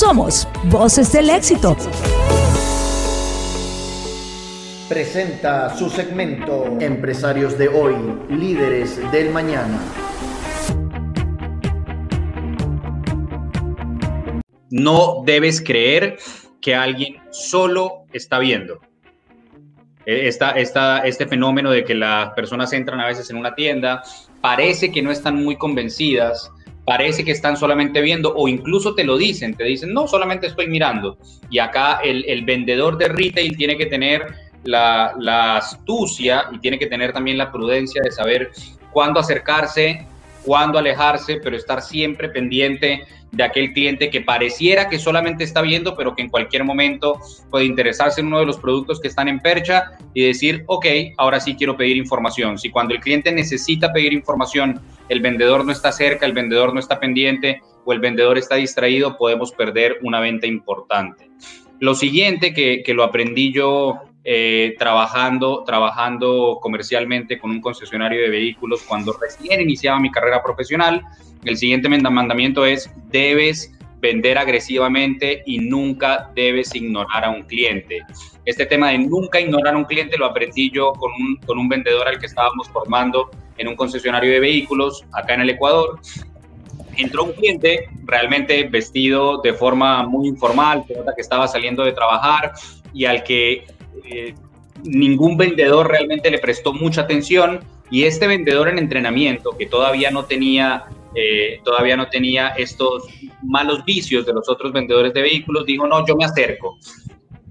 Somos Voces del Éxito. Presenta su segmento Empresarios de hoy, líderes del mañana. No debes creer que alguien solo está viendo. E, esta, esta, este fenómeno de que las personas entran a veces en una tienda, parece que no están muy convencidas, parece que están solamente viendo o incluso te lo dicen, te dicen, no, solamente estoy mirando. Y acá el, el vendedor de retail tiene que tener la, la, astucia y tiene que tener también la prudencia de saber cuándo acercarse, cuándo alejarse, pero estar siempre pendiente de aquel cliente que pareciera que solamente está viendo, pero que en cualquier momento puede interesarse en uno de los productos que están en percha y decir, ok, ahora sí quiero pedir información. Si cuando el cliente necesita pedir información, el vendedor no está cerca, el vendedor no está pendiente o el vendedor está distraído, podemos perder una venta importante. Lo siguiente que, que lo aprendí yo eh, trabajando, trabajando comercialmente con un concesionario de vehículos cuando recién iniciaba mi carrera profesional. El siguiente mandamiento es, debes vender agresivamente y nunca debes ignorar a un cliente. Este tema de nunca ignorar a un cliente lo aprendí yo con un, con un vendedor al que estábamos formando en un concesionario de vehículos acá en el Ecuador. Entró un cliente realmente vestido de forma muy informal, que estaba saliendo de trabajar y al que eh, ningún vendedor realmente le prestó mucha atención y este vendedor en entrenamiento que todavía no tenía eh, todavía no tenía estos malos vicios de los otros vendedores de vehículos dijo no yo me acerco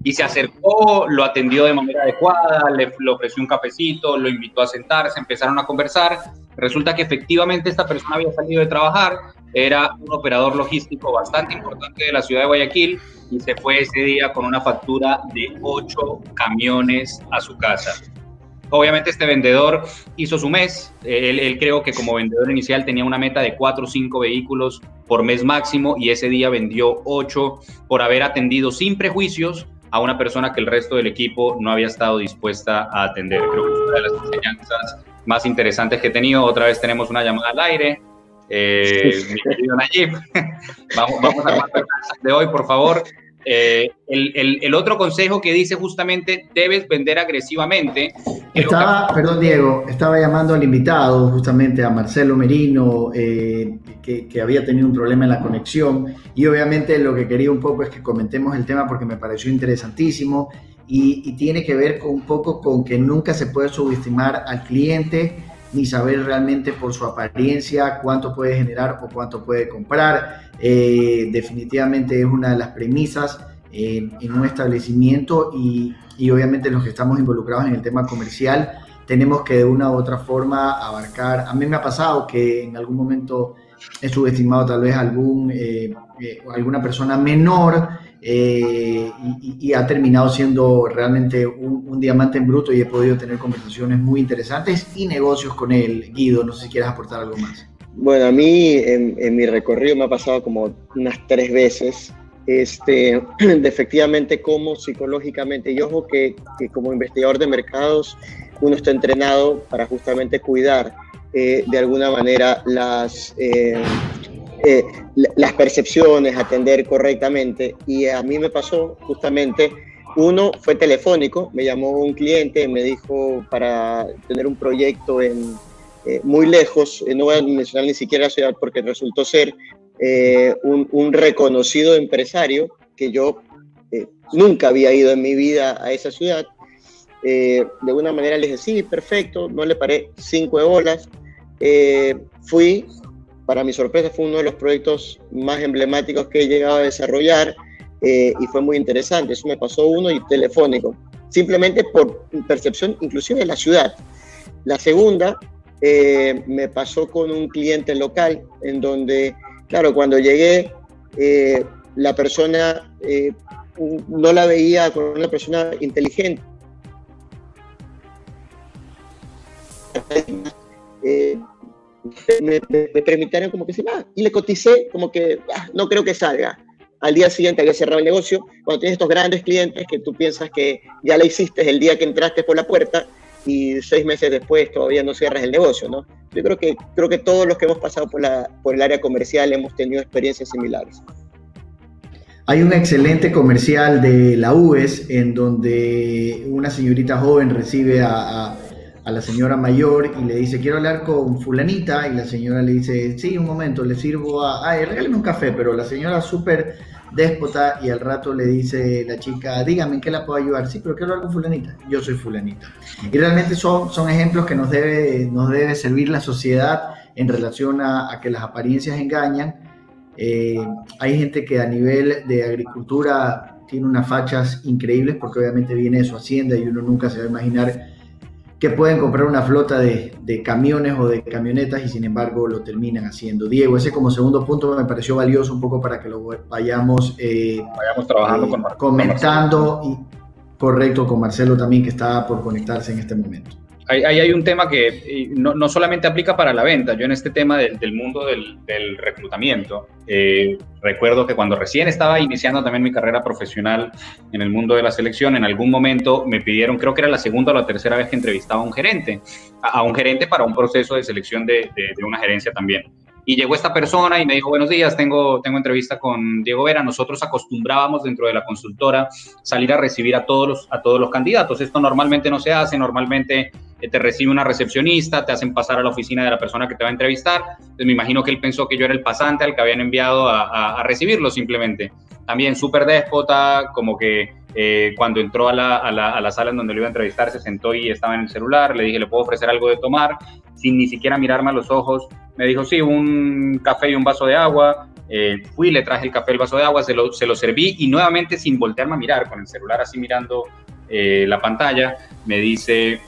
y se acercó lo atendió de manera adecuada le, le ofreció un cafecito lo invitó a sentarse empezaron a conversar. Resulta que efectivamente esta persona había salido de trabajar era un operador logístico bastante importante de la ciudad de Guayaquil y se fue ese día con una factura de ocho camiones a su casa. Obviamente este vendedor hizo su mes, él, creo que como vendedor inicial tenía una meta de cuatro o cinco vehículos por mes máximo y ese día vendió ocho por haber atendido sin prejuicios a una persona que el resto del equipo no había estado dispuesta a atender. Creo que es una de las enseñanzas más interesantes que he tenido. Otra vez tenemos una llamada al aire. Eh, mi querido Nayib, vamos, vamos a hablar de hoy, por favor. Eh, el, el, el, otro consejo que dice justamente debes vender agresivamente. Estaba, que... perdón Diego, estaba llamando al invitado justamente a Marcelo Merino, eh, que, que, había tenido un problema en la conexión y obviamente lo que quería un poco es que comentemos el tema porque me pareció interesantísimo y, y tiene que ver con, un poco con que nunca se puede subestimar al cliente ni saber realmente por su apariencia cuánto puede generar o cuánto puede comprar. Eh, definitivamente es una de las premisas en, en un establecimiento y, y, obviamente los que estamos involucrados en el tema comercial tenemos que de una u otra forma abarcar. A mí me ha pasado que en algún momento he subestimado tal vez algún, eh, eh, alguna persona menor eh, y, y, ha terminado siendo realmente un, un, diamante en bruto y he podido tener conversaciones muy interesantes y negocios con él. Guido, no sé si quieres aportar algo más. Bueno, a mí en, en mi recorrido me ha pasado como unas tres veces. Este, de efectivamente, como psicológicamente, y ojo que, que como investigador de mercados, uno está entrenado para justamente cuidar eh, de alguna manera las, eh, eh, las percepciones, atender correctamente. Y a mí me pasó justamente, uno fue telefónico, me llamó un cliente, me dijo para tener un proyecto en, eh, muy lejos, no voy a mencionar ni siquiera la ciudad porque resultó ser eh, un, un, reconocido empresario que yo nunca había ido en mi vida a esa ciudad. de alguna manera le dije, sí, perfecto, no le paré cinco bolas. fui, para mi sorpresa fue uno de los proyectos más emblemáticos que he llegado a desarrollar eh, y fue muy interesante. Eso me pasó uno y telefónico, simplemente por percepción inclusive de la ciudad. La segunda eh, me pasó con un cliente local en donde, claro, cuando llegué, eh, la persona no la veía con una persona inteligente. Me, permitieron como que decir, ah, y le coticé como que ah, no creo que salga. Al día siguiente había cerrado el negocio. Cuando tienes estos grandes clientes que tú piensas que ya la hiciste el día que entraste por la puerta y seis meses después todavía no cierras el negocio, ¿no? Yo creo que, creo que todos los que hemos pasado por, la, por el área comercial hemos tenido experiencias similares. Hay un excelente comercial de la UES en donde una señorita joven recibe a, la señora mayor y le dice, quiero hablar con fulanita, y la señora le dice, sí, un momento, le sirvo a, ay, regáleme un café, pero la señora súper déspota y al rato le dice la chica, dígame en qué la puedo ayudar. Sí, pero quiero hablar con fulanita. Yo soy fulanita. Y realmente son, son ejemplos que nos debe, nos debe servir la sociedad en relación a, a que las apariencias engañan eh, hay gente que a nivel de agricultura tiene unas fachas increíbles porque obviamente viene de su hacienda y uno nunca se va a imaginar que pueden comprar una flota de, camiones o de camionetas y sin embargo lo terminan haciendo. Diego, ese como segundo punto me pareció valioso un poco para que lo vayamos, eh, vayamos trabajando eh, con comentando y correcto con Marcelo también que está por conectarse en este momento ahí, hay un tema que no, no, solamente aplica para la venta. Yo en este tema del, del mundo del, del reclutamiento, eh, recuerdo que cuando recién estaba iniciando también mi carrera profesional en el mundo de la selección, en algún momento me pidieron, creo que era la segunda o la tercera vez que entrevistaba a un gerente, a, un gerente para un proceso de selección de, de, de una gerencia también. Y llegó esta persona y me dijo, buenos días, tengo, tengo entrevista con Diego Vera. Nosotros acostumbrábamos dentro de la consultora salir a recibir a todos los, a todos los candidatos. Esto normalmente no se hace, normalmente eh, te recibe una recepcionista, te hacen pasar a la oficina de la persona que te va a entrevistar. Entonces me imagino que él pensó que yo era el pasante al que habían enviado a, a, recibirlo simplemente. También súper déspota, como que eh, cuando entró a la, a, la, a la, sala en donde lo iba a entrevistar, se sentó y estaba en el celular, le dije, ¿le puedo ofrecer algo de tomar? Sin ni siquiera mirarme a los ojos, me dijo, sí, un café y un vaso de agua. Eh, fui, le traje el café, el vaso de agua, se lo, se lo serví y nuevamente sin voltearme a mirar, con el celular así mirando eh, la pantalla, me dice,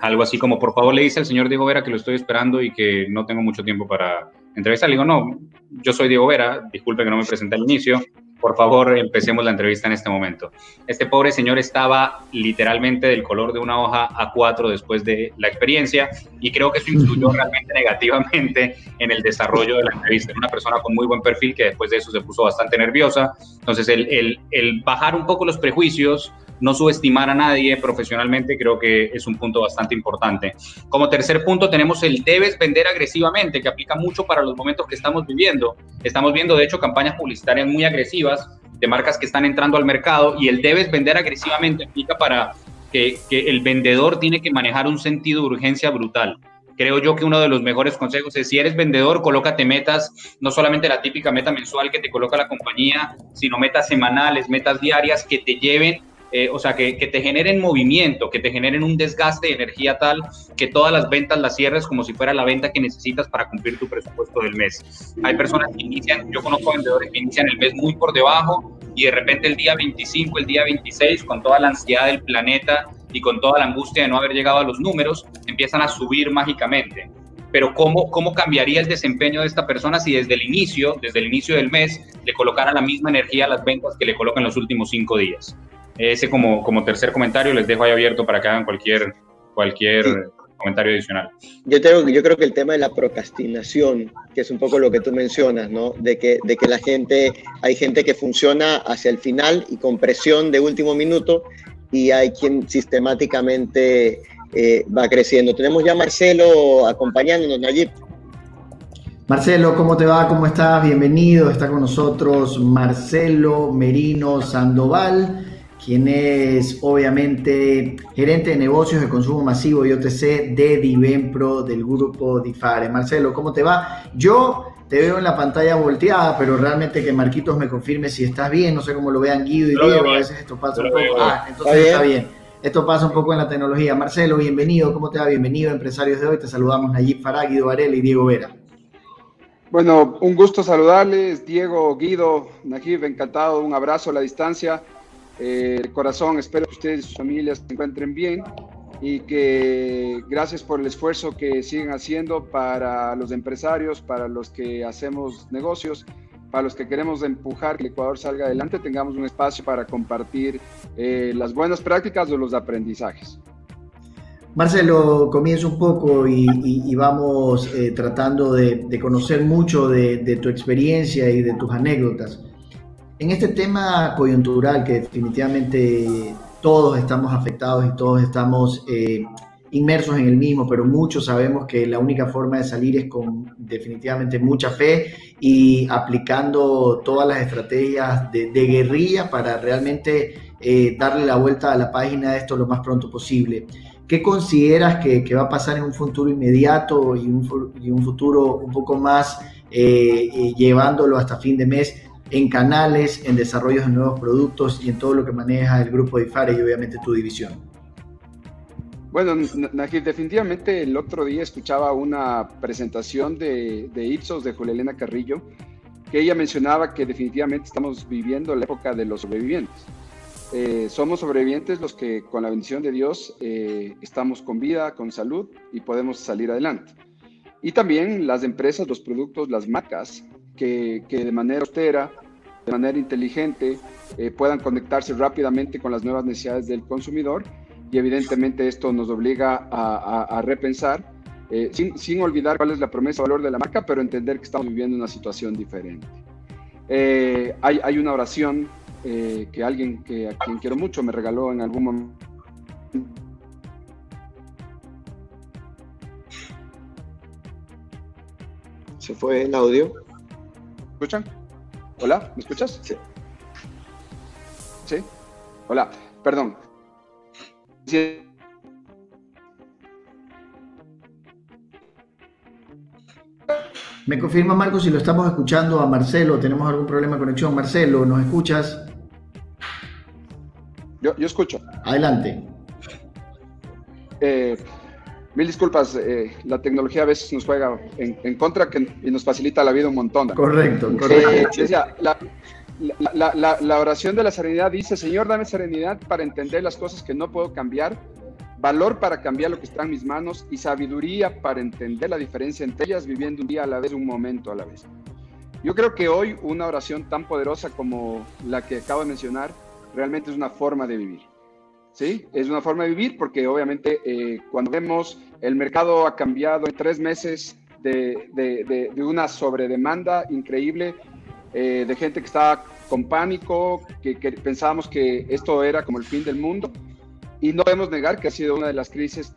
algo así como, por favor, le dice al señor Diego Vera que lo estoy esperando y que no tengo mucho tiempo para entrevistar. Le digo, no, yo soy Diego Vera, disculpe que no me presenté al inicio, por favor, empecemos la entrevista en este momento. Este pobre señor estaba literalmente del color de una hoja A4 después de la experiencia y creo que eso influyó realmente negativamente en el desarrollo de la entrevista. Era una persona con muy buen perfil que después de eso se puso bastante nerviosa. Entonces, el, el, el bajar un poco los prejuicios, no subestimar a nadie profesionalmente creo que es un punto bastante importante. Como tercer punto tenemos el debes vender agresivamente, que aplica mucho para los momentos que estamos viviendo. Estamos viendo, de hecho, campañas publicitarias muy agresivas de marcas que están entrando al mercado y el debes vender agresivamente aplica para que, que el vendedor tiene que manejar un sentido de urgencia brutal creo yo que uno de los mejores consejos es si eres vendedor, colócate metas, no solamente la típica meta mensual que te coloca la compañía, sino metas semanales, metas diarias que te lleven eh, o sea, que, te generen movimiento, que te generen un desgaste de energía tal que todas las ventas las cierres como si fuera la venta que necesitas para cumplir tu presupuesto del mes. Hay personas que inician, yo conozco vendedores que inician el mes muy por debajo y de repente el día 25, el día 26, con toda la ansiedad del planeta y con toda la angustia de no haber llegado a los números, empiezan a subir mágicamente pero ¿cómo, ¿cómo cambiaría el desempeño de esta persona si desde el inicio, desde el inicio del mes, le colocara la misma energía a las ventas que le colocan los últimos cinco días? Ese como, como tercer comentario les dejo ahí abierto para que hagan cualquier, cualquier comentario adicional. Yo, tengo, yo creo que el tema de la procrastinación, que es un poco lo que tú mencionas, ¿no? De que, de que la gente, hay gente que funciona hacia el final y con presión de último minuto y hay quien sistemáticamente eh, va creciendo. Tenemos ya a Marcelo acompañándonos, Nayib. Marcelo, ¿cómo te va? ¿Cómo estás? Bienvenido. Está con nosotros Marcelo Merino Sandoval quien es obviamente gerente de negocios de consumo masivo y OTC de Divenpro del grupo Difare. Marcelo, ¿cómo te va? Yo te veo en la pantalla volteada, pero realmente que Marquitos me confirme si estás bien, no sé cómo lo vean Guido y Diego, a veces esto pasa un poco. Ah, entonces está bien. Esto pasa un poco en la tecnología. Marcelo, bienvenido, ¿cómo te va? Bienvenido a Empresarios de hoy. Te saludamos Nayib Farah, Guido Varela y Diego Vera. Bueno, un gusto saludarles, Diego, Guido, Najib, encantado, un abrazo a la distancia. Eh, corazón, espero que ustedes y sus familias se encuentren bien y que gracias por el esfuerzo que siguen haciendo para los empresarios, para los que hacemos negocios, para los que queremos empujar que el Ecuador salga adelante, tengamos un espacio para compartir eh, las buenas prácticas o los aprendizajes. Marcelo, comienzo un poco y, vamos eh, tratando de, conocer mucho de, de, tu experiencia y de tus anécdotas. En este tema coyuntural que definitivamente todos estamos afectados y todos estamos eh, inmersos en el mismo, pero muchos sabemos que la única forma de salir es con definitivamente mucha fe y aplicando todas las estrategias de, guerrilla para realmente eh, darle la vuelta a la página de esto lo más pronto posible. ¿Qué consideras que, va a pasar en un futuro inmediato y un, futuro un poco más eh, llevándolo hasta fin de mes en canales, en desarrollos de nuevos productos y en todo lo que maneja el grupo de IFARE y obviamente tu división? Bueno, Najib, definitivamente el otro día escuchaba una presentación de, de Ipsos de Julia Elena Carrillo, que ella mencionaba que definitivamente estamos viviendo la época de los sobrevivientes. Eh, somos sobrevivientes los que con la bendición de Dios eh, estamos con vida, con salud y podemos salir adelante. Y también las empresas, los productos, las marcas que, de manera austera, de manera inteligente, eh, puedan conectarse rápidamente con las nuevas necesidades del consumidor y evidentemente esto nos obliga a, repensar, eh, sin, olvidar cuál es la promesa valor de la marca, pero entender que estamos viviendo una situación diferente. Eh, hay, una oración que alguien que a quien quiero mucho me regaló en algún momento. Se fue el audio. ¿Escuchan? Hola, ¿me escuchas? Sí. ¿Sí? Hola, perdón. Me confirma Marco si lo estamos escuchando a Marcelo. ¿Tenemos algún problema de conexión? Marcelo, ¿nos escuchas? Yo, escucho. Adelante. Eh, mil disculpas, eh, la tecnología a veces nos juega en, contra y nos facilita la vida un montón. Correcto, correcto. Eh, la, la, oración de la serenidad dice, Señor, dame serenidad para entender las cosas que no puedo cambiar, valor para cambiar lo que está en mis manos y sabiduría para entender la diferencia entre ellas, viviendo un día a la vez, un momento a la vez. Yo creo que hoy una oración tan poderosa como la que acabo de mencionar realmente es una forma de vivir. ¿Sí? Es una forma de vivir porque obviamente eh, cuando vemos el mercado ha cambiado en tres meses de, una sobredemanda increíble eh, de gente que estaba con pánico, que, pensábamos que esto era como el fin del mundo. Y no podemos negar que ha sido una de las crisis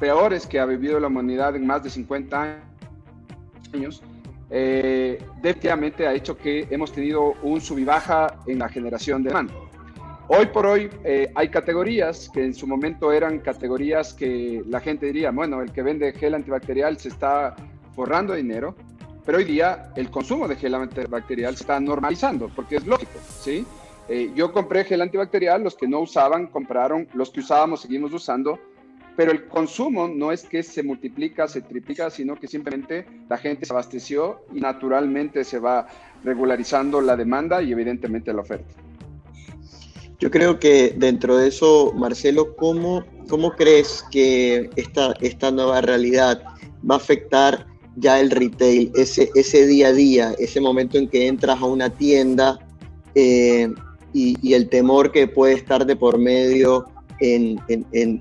peores que ha vivido la humanidad en más de 50 años. Eh, definitivamente ha hecho que hemos tenido un sub y baja en la generación de demanda. Hoy por hoy eh, hay categorías que en su momento eran categorías que la gente diría, bueno, el que vende gel antibacterial se está forrando dinero, pero hoy día el consumo de gel antibacterial se está normalizando, porque es lógico, ¿sí? Eh, yo compré gel antibacterial, los que no usaban compraron, los que usábamos seguimos usando, pero el consumo no es que se multiplica, se triplica, sino que simplemente la gente se abasteció y naturalmente se va regularizando la demanda y evidentemente la oferta. Yo creo que dentro de eso, Marcelo, ¿cómo, cómo crees que esta, esta nueva realidad va a afectar ya el retail, ese, ese día a día, ese momento en que entras a una tienda eh, y, el temor que puede estar de por medio en,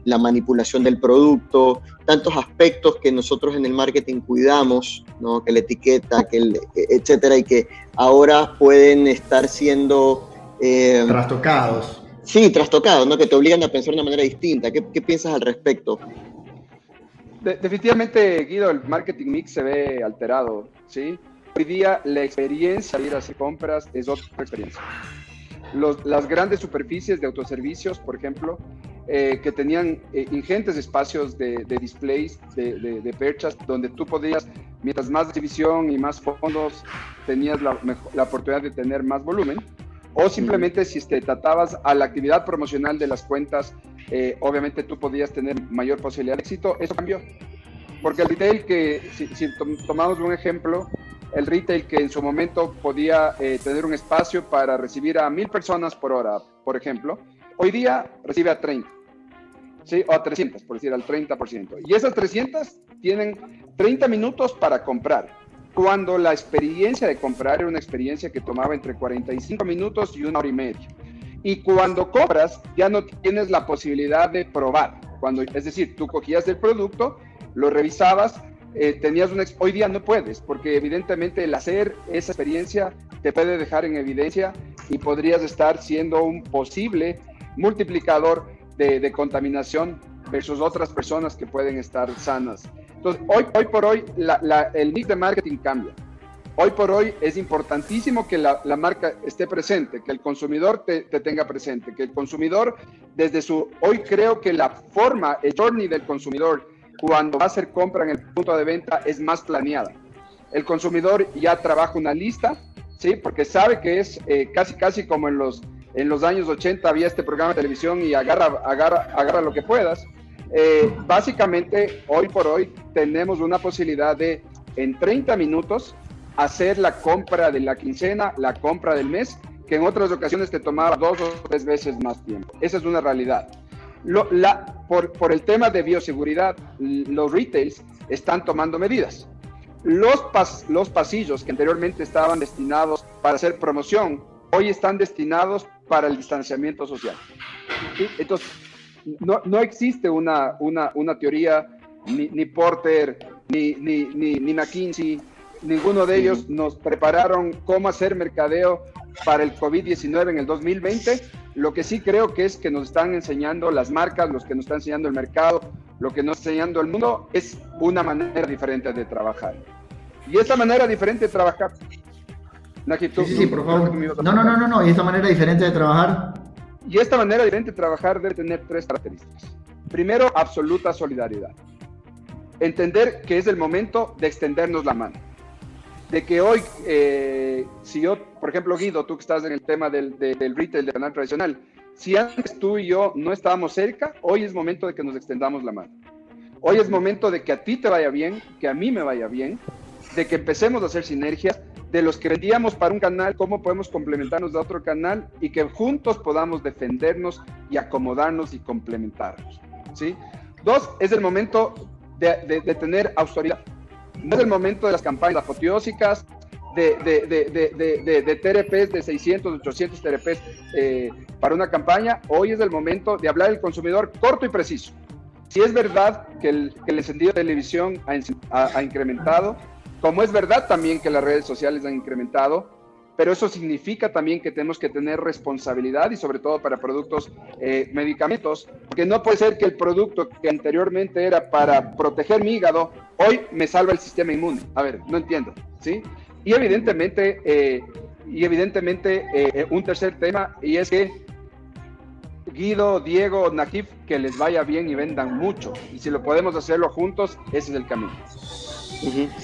la manipulación del producto, tantos aspectos que nosotros en el marketing cuidamos, ¿no? que la etiqueta, que el, etcétera, y que ahora pueden estar siendo... Eh, trastocados. Sí, trastocados, ¿no? que te obligan a pensar de una manera distinta. ¿Qué, qué piensas al respecto? definitivamente, Guido, el marketing mix se ve alterado, ¿sí? Hoy día la experiencia de ir a hacer compras es otra experiencia. las grandes superficies de autoservicios, por ejemplo, eh, que tenían eh, ingentes espacios de, displays, de, perchas, donde tú podías, mientras más exhibición y más fondos, tenías la, la oportunidad de tener más volumen, o simplemente si te tratabas a la actividad promocional de las cuentas, eh, obviamente tú podías tener mayor posibilidad de éxito. Eso cambió. Porque el retail que, si, tomamos un ejemplo, el retail que en su momento podía eh, tener un espacio para recibir a mil personas por hora, por ejemplo, hoy día recibe a 30. ¿sí? O a 300, por decir, al 30%. Y esas 300 tienen 30 minutos para comprar cuando la experiencia de comprar era una experiencia que tomaba entre 45 minutos y una hora y media. Y cuando compras, ya no tienes la posibilidad de probar. Cuando, es decir, tú cogías el producto, lo revisabas, eh, tenías una... Hoy día no puedes, porque evidentemente el hacer esa experiencia te puede dejar en evidencia y podrías estar siendo un posible multiplicador de, de contaminación versus otras personas que pueden estar sanas. Entonces, hoy, por hoy, el mix de marketing cambia. Hoy por hoy es importantísimo que la, marca esté presente, que el consumidor te, te, tenga presente, que el consumidor desde su... Hoy creo que la forma, el journey del consumidor cuando va a hacer compra en el punto de venta es más planeada. El consumidor ya trabaja una lista, ¿sí? Porque sabe que es eh, casi, casi como en los, en los años 80 había este programa de televisión y agarra, agarra, agarra lo que puedas. Eh, básicamente, hoy por hoy tenemos una posibilidad de en 30 minutos hacer la compra de la quincena, la compra del mes, que en otras ocasiones te tomaba dos o tres veces más tiempo. Esa es una realidad. por, el tema de bioseguridad, los retails están tomando medidas. Los pasillos que anteriormente estaban destinados para hacer promoción, hoy están destinados para el distanciamiento social. Entonces, no, no, existe una, una, una teoría, ni, ni Porter, ni, ni, ni, ni McKinsey, ninguno de ellos nos prepararon cómo hacer mercadeo para el COVID-19 en el 2020. Lo que sí creo que es que nos están enseñando las marcas, los que nos están enseñando el mercado, lo que nos está enseñando el mundo, es una manera diferente de trabajar. Y esta manera diferente de trabajar... sí, sí, por favor. No, no, no, no, no. ¿Y esta manera diferente de trabajar? Y esta manera de trabajar debe tener tres características. Primero, absoluta solidaridad. Entender que es el momento de extendernos la mano de que hoy, eh, si yo, por ejemplo, Guido, tú que estás en el tema del, del retail, del canal tradicional, si antes tú y yo no estábamos cerca, hoy es momento de que nos extendamos la mano. Hoy es momento de que a ti te vaya bien, que a mí me vaya bien, de que empecemos a hacer sinergias, de los que vendíamos para un canal, cómo podemos complementarnos de otro canal y que juntos podamos defendernos y acomodarnos y complementarnos. ¿sí? Dos, es el momento de, tener autoridad no es el momento de las campañas apoteósicas, de, de, TRPs, de 600, 800 TRPs eh, para una campaña. Hoy es el momento de hablar del consumidor corto y preciso. Si es verdad que el, que el encendido de televisión ha, ha incrementado, como es verdad también que las redes sociales han incrementado, pero eso significa también que tenemos que tener responsabilidad y sobre todo para productos eh, medicamentos, porque no puede ser que el producto que anteriormente era para proteger mi hígado, hoy me salva el sistema inmune. A ver, no entiendo, ¿sí? Y evidentemente, eh, y evidentemente eh, un tercer tema, y es que Guido, Diego, Najif, que les vaya bien y vendan mucho. Y si lo podemos hacerlo juntos, ese es el camino.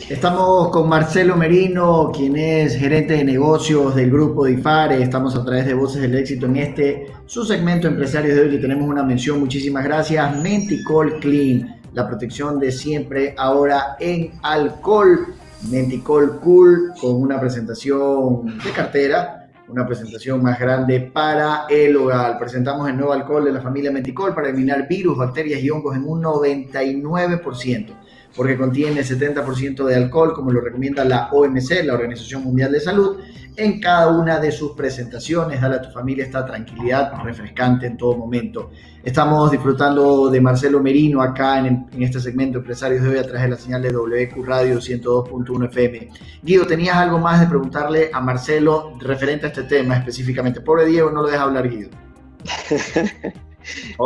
Estamos con Marcelo Merino, quien es gerente de negocios del grupo DIFARE. Estamos a través de Voces del Éxito en este su segmento Empresarios de hoy. tenemos una mención. Muchísimas gracias. Menticol Clean, la protección de siempre ahora en alcohol. Menticol Cool con una presentación de cartera, una presentación más grande para el hogar. Presentamos el nuevo alcohol de la familia Menticol para eliminar virus, bacterias y hongos en un 99% porque contiene 70% de alcohol, como lo recomienda la OMC, la Organización Mundial de Salud, en cada una de sus presentaciones. Dale a tu familia esta tranquilidad refrescante en todo momento. Estamos disfrutando de Marcelo Merino acá en, este segmento Empresarios de hoy a través de la señal de WQ Radio 102.1 FM. Guido, ¿tenías algo más de preguntarle a Marcelo referente a este tema específicamente? Pobre Diego, no lo deja hablar Guido.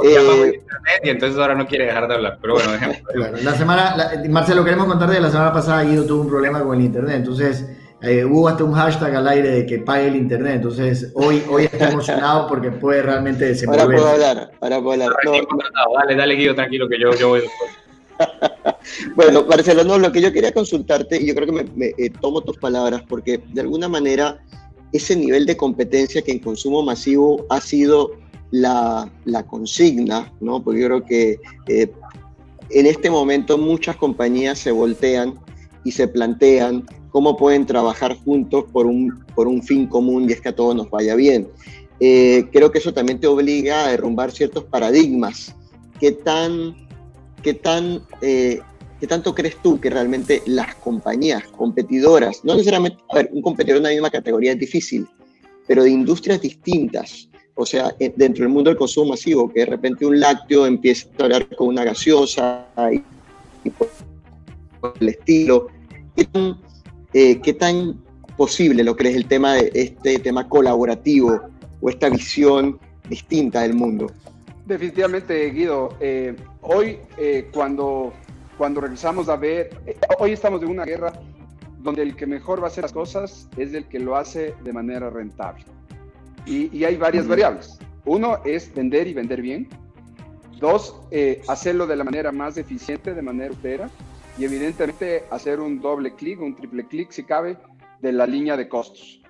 Eh, y entonces ahora no quiere dejar de hablar, pero bueno, la semana, Marcelo, queremos contarte que la semana pasada Guido tuvo un problema con el internet, entonces eh, hubo hasta un hashtag al aire de que pague el internet, entonces hoy, hoy está emocionado porque puede realmente desenvolver. Ahora puedo hablar, ahora puedo hablar. dale, dale Guido, tranquilo que yo, yo voy bueno, Marcelo, no, lo que yo quería consultarte, y yo creo que me, eh, tomo tus palabras, porque de alguna manera ese nivel de competencia que en consumo masivo ha sido la, consigna, ¿no? Porque yo creo que eh, en este momento muchas compañías se voltean y se plantean cómo pueden trabajar juntos por un, por un fin común y es que a todos nos vaya bien. Eh, creo que eso también te obliga a derrumbar ciertos paradigmas. ¿Qué tan, qué tan eh, ¿Qué tanto crees tú que realmente las compañías competidoras, no necesariamente, a ver, un competidor en la misma categoría es difícil, pero de industrias distintas, o sea, eh, dentro del mundo del consumo masivo, que de repente un lácteo empieza a hablar con una gaseosa y, por, el estilo. Eh, ¿Qué tan, posible lo crees el tema de este tema colaborativo o esta visión distinta del mundo? Definitivamente, Guido. Eh, hoy, eh, cuando, cuando regresamos a ver, eh, hoy estamos en una guerra donde el que mejor va a hacer las cosas es el que lo hace de manera rentable. Y, hay varias variables. Uno es vender y vender bien. Dos, hacerlo de la manera más eficiente, de manera utera. Y evidentemente hacer un doble clic, un triple clic, si cabe, de la línea de costos.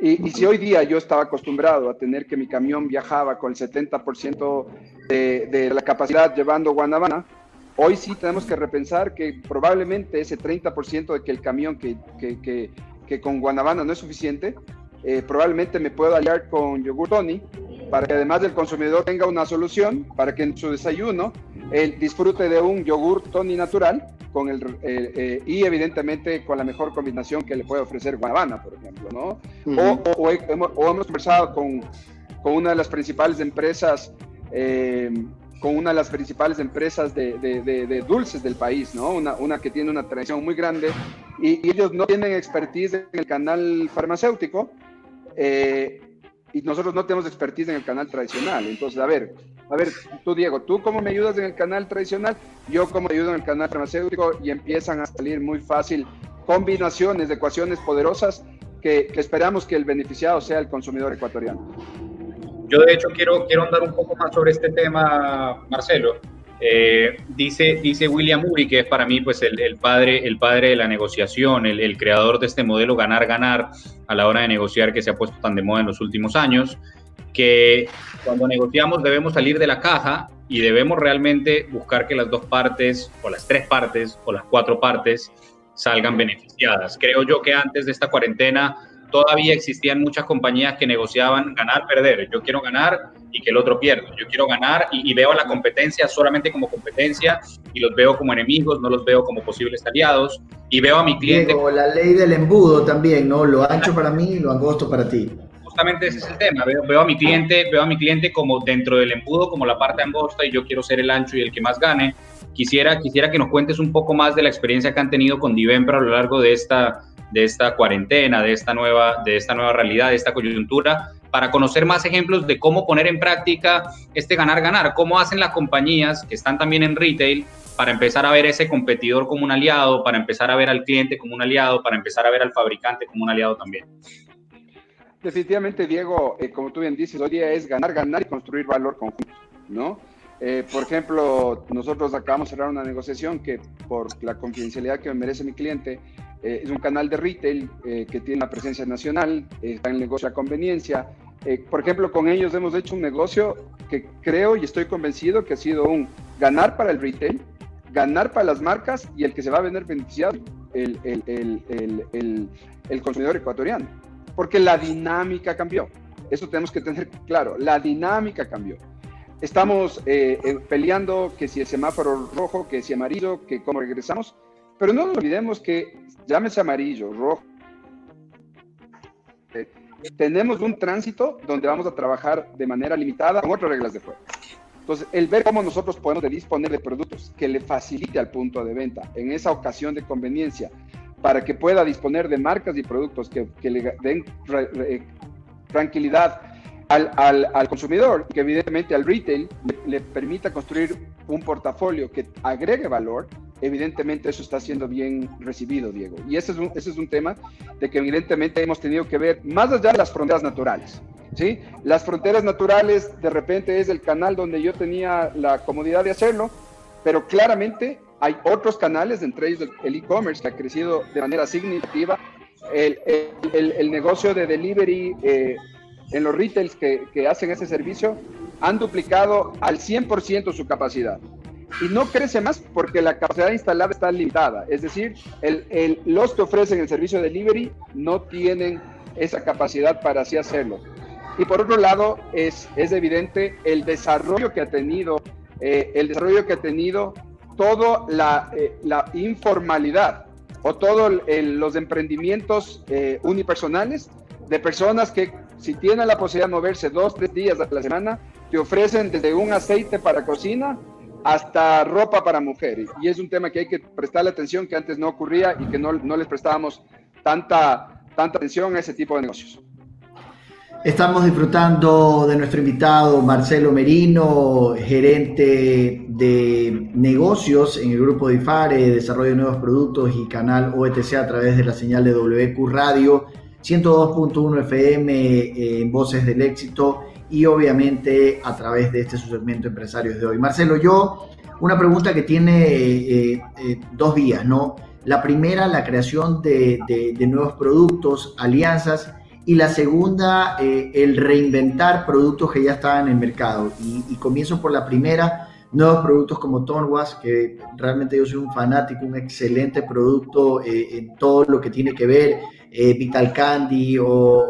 Y, si hoy día yo estaba acostumbrado a tener que mi camión viajaba con el 70% de, de, la capacidad llevando Guanabana, hoy sí tenemos que repensar que probablemente ese 30% de que el camión que, que, que, que con Guanabana no es suficiente, eh, probablemente me puedo aliar con Yogur Tony para que además del consumidor tenga una solución para que en su desayuno él disfrute de un yogur Tony natural con el, eh, eh, y evidentemente con la mejor combinación que le puede ofrecer Guanabana, por ejemplo, ¿no? o, o, hemos, conversado con, con, una de las principales empresas, con una de las principales empresas de, de, de, dulces del país, ¿no? Una, una, que tiene una tradición muy grande y, ellos no tienen expertise en el canal farmacéutico. Y nosotros no tenemos expertise en el canal tradicional. Entonces, a ver, a ver, tú Diego, ¿tú cómo me ayudas en el canal tradicional? Yo cómo ayudo en el canal farmacéutico y empiezan a salir muy fácil combinaciones de ecuaciones poderosas que, esperamos que el beneficiado sea el consumidor ecuatoriano. Yo de hecho quiero, quiero andar un poco más sobre este tema, Marcelo. Eh, dice, dice William Uri, que es para mí pues el, padre, el padre de la negociación, el, creador de este modelo ganar-ganar a la hora de negociar que se ha puesto tan de moda en los últimos años que cuando negociamos debemos salir de la caja y debemos realmente buscar que las dos partes, o las tres partes, o las cuatro partes salgan beneficiadas. Creo yo que antes de esta cuarentena todavía existían muchas compañías que negociaban ganar, perder. Yo quiero ganar y que el otro pierda. Yo quiero ganar y, veo a la competencia solamente como competencia y los veo como enemigos, no los veo como posibles aliados y veo a mi cliente. La ley del embudo también, ¿no? Lo ancho para mí y lo angosto para ti justamente ese es el tema. Veo, a mi cliente, veo a mi cliente como dentro del embudo, como la parte angosta y yo quiero ser el ancho y el que más gane. Quisiera, quisiera que nos cuentes un poco más de la experiencia que han tenido con Divempra a lo largo de esta, de esta cuarentena, de esta, nueva, de esta nueva realidad, de esta coyuntura, para conocer más ejemplos de cómo poner en práctica este ganar-ganar, cómo hacen las compañías que están también en retail para empezar a ver ese competidor como un aliado, para empezar a ver al cliente como un aliado, para empezar a ver al fabricante como un aliado también. Definitivamente, Diego, eh, como tú bien dices, hoy día es ganar, ganar y construir valor conjunto, ¿no? Eh, por ejemplo, nosotros acabamos de cerrar una negociación que por la confidencialidad que me merece mi cliente, eh, es un canal de retail que tiene una presencia nacional, está en negocio a conveniencia. por ejemplo, con ellos hemos hecho un negocio que creo y estoy convencido que ha sido un ganar para el retail, ganar para las marcas y el que se va a vender beneficiado, el, el, el, el consumidor ecuatoriano porque la dinámica cambió. Eso tenemos que tener claro, la dinámica cambió. Estamos eh, eh, peleando que si el semáforo rojo, que si amarillo, que cómo regresamos, pero no nos olvidemos que llámese amarillo, rojo, eh, tenemos un tránsito donde vamos a trabajar de manera limitada con otras reglas de juego. Entonces, el ver cómo nosotros podemos disponer de productos que le facilite al punto de venta en esa ocasión de conveniencia, para que pueda disponer de marcas y productos que, le den tranquilidad al, al, al, consumidor, que evidentemente al retail le, permita construir un portafolio que agregue valor, evidentemente eso está siendo bien recibido, Diego. Y ese es un, ese es un tema de que evidentemente hemos tenido que ver más allá de las fronteras naturales. ¿sí? Las fronteras naturales de repente es el canal donde yo tenía la comodidad de hacerlo, pero claramente hay otros canales, entre ellos el e-commerce, que ha crecido de manera significativa. El, el, el negocio de delivery eh, en los retails que, que, hacen ese servicio han duplicado al 100% su capacidad. Y no crece más porque la capacidad instalada está limitada. Es decir, el, los que ofrecen el servicio de delivery no tienen esa capacidad para así hacerlo. Y por otro lado, es, es evidente el desarrollo que ha tenido, eh, el desarrollo que ha tenido toda la, eh, la informalidad o todos los emprendimientos eh, unipersonales de personas que si tienen la posibilidad de moverse dos, tres días a la semana, te ofrecen desde un aceite para cocina hasta ropa para mujer. Y es un tema que hay que prestarle atención que antes no ocurría y que no, no les prestábamos tanta, tanta atención a ese tipo de negocios. Estamos disfrutando de nuestro invitado Marcelo Merino, gerente de negocios en el grupo de IFARE, Desarrollo de Nuevos Productos y canal OETC a través de la señal de WQ Radio, 102.1 FM en Voces del Éxito y obviamente a través de este su segmento Empresarios de hoy. Marcelo, yo una pregunta que tiene eh, eh, dos vías, ¿no? La primera, la creación de, nuevos productos, alianzas y la segunda, eh, el reinventar productos que ya estaban en el mercado. Y, comienzo por la primera, nuevos productos como Tonwas, que realmente yo soy un fanático, un excelente producto eh, en todo lo que tiene que ver, eh, Vital Candy o,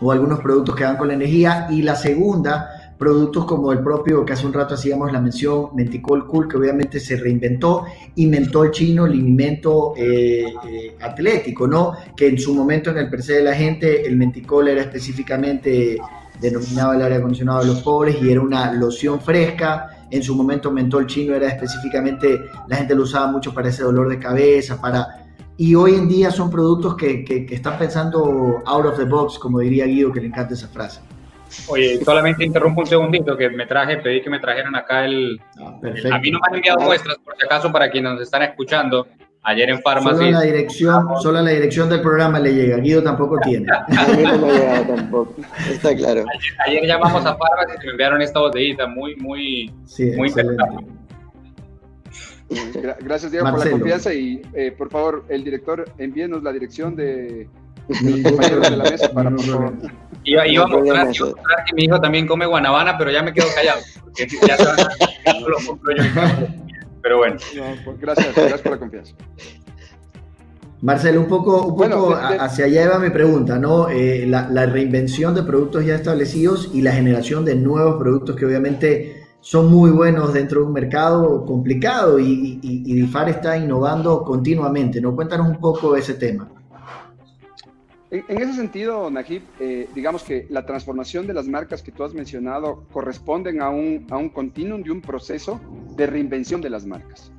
algunos productos que van con la energía. Y la segunda, productos como el propio, que hace un rato hacíamos la mención, Menticol Cool, que obviamente se reinventó, inventó el chino el alimento eh, eh, atlético, ¿no? Que en su momento en el per de la gente, el Menticol era específicamente denominado el aire acondicionado de los pobres y era una loción fresca. En su momento mentol chino era específicamente, la gente lo usaba mucho para ese dolor de cabeza, para... Y hoy en día son productos que, que, que están pensando out of the box, como diría Guido, que le encanta esa frase. Oye, solamente interrumpo un segundito que me traje, pedí que me trajeran acá el. Ah, a mí no me han enviado muestras, por si acaso, para quienes nos están escuchando. Ayer en Farmacia. Solo la dirección, solo la dirección del programa le llega. Guido tampoco tiene. A mí no me llega tampoco. Está claro. Ayer, llamamos a Farmacia y me enviaron esta botellita muy, muy, muy interesante. Gracias, Diego, por la confianza y eh, por favor, el director, envíenos la dirección de, de la mesa para, por favor. Iba, iba, a mostrar, que mi hijo también come guanabana, pero ya me quedo callado. Porque ya no lo compro yo. Pero bueno. Pues gracias, gracias por la confianza. Marcelo, un poco, un poco hacia allá va mi pregunta, ¿no? Eh, la, la, reinvención de productos ya establecidos y la generación de nuevos productos que obviamente son muy buenos dentro de un mercado complicado y, y, y DIFAR está innovando continuamente, ¿no? Cuéntanos un poco ese tema. En, ese sentido, Najib, eh, digamos que la transformación de las marcas que tú has mencionado corresponden a un, a un continuum de un proceso de reinvención de las marcas.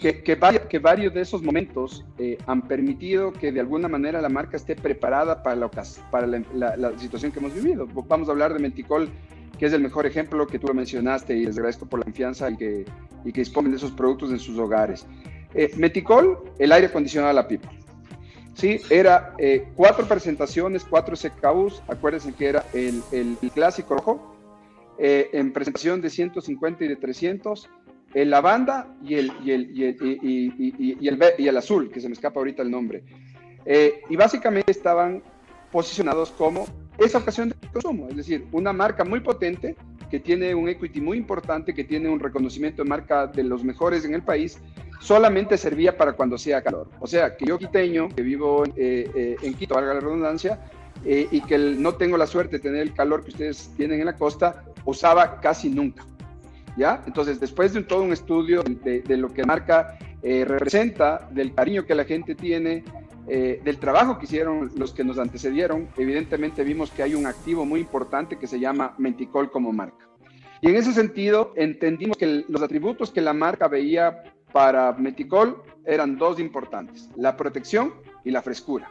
Que, que, que varios de esos momentos eh, han permitido que de alguna manera la marca esté preparada para, la, para la, la, situación que hemos vivido. Vamos a hablar de Menticol, que es el mejor ejemplo que tú mencionaste y les agradezco por la confianza y que, y que disponen de esos productos en sus hogares. Eh, Meticol, el aire acondicionado a la pipa. Sí, era eh, cuatro presentaciones, cuatro SKUs, acuérdense que era el, el, clásico rojo, eh, en presentación de 150 y de 300, el lavanda y el, y el, y el, azul, que se me escapa ahorita el nombre. Y básicamente estaban posicionados como esa ocasión de consumo, es decir, una marca muy potente que tiene un equity muy importante, que tiene un reconocimiento de marca de los mejores en el país, solamente servía para cuando hacía calor. O sea, que yo quiteño, que vivo eh, eh, en Quito, valga la redundancia, eh, y que no tengo la suerte de tener el calor que ustedes tienen en la costa, usaba casi nunca. ¿Ya? Entonces, después de todo un estudio de, de lo que marca representa, del cariño que la gente tiene, del trabajo que hicieron los que nos antecedieron, evidentemente vimos que hay un activo muy importante que se llama Menticol como marca. Y en ese sentido, entendimos que los atributos que la marca veía para Meticol eran dos importantes, la protección y la frescura.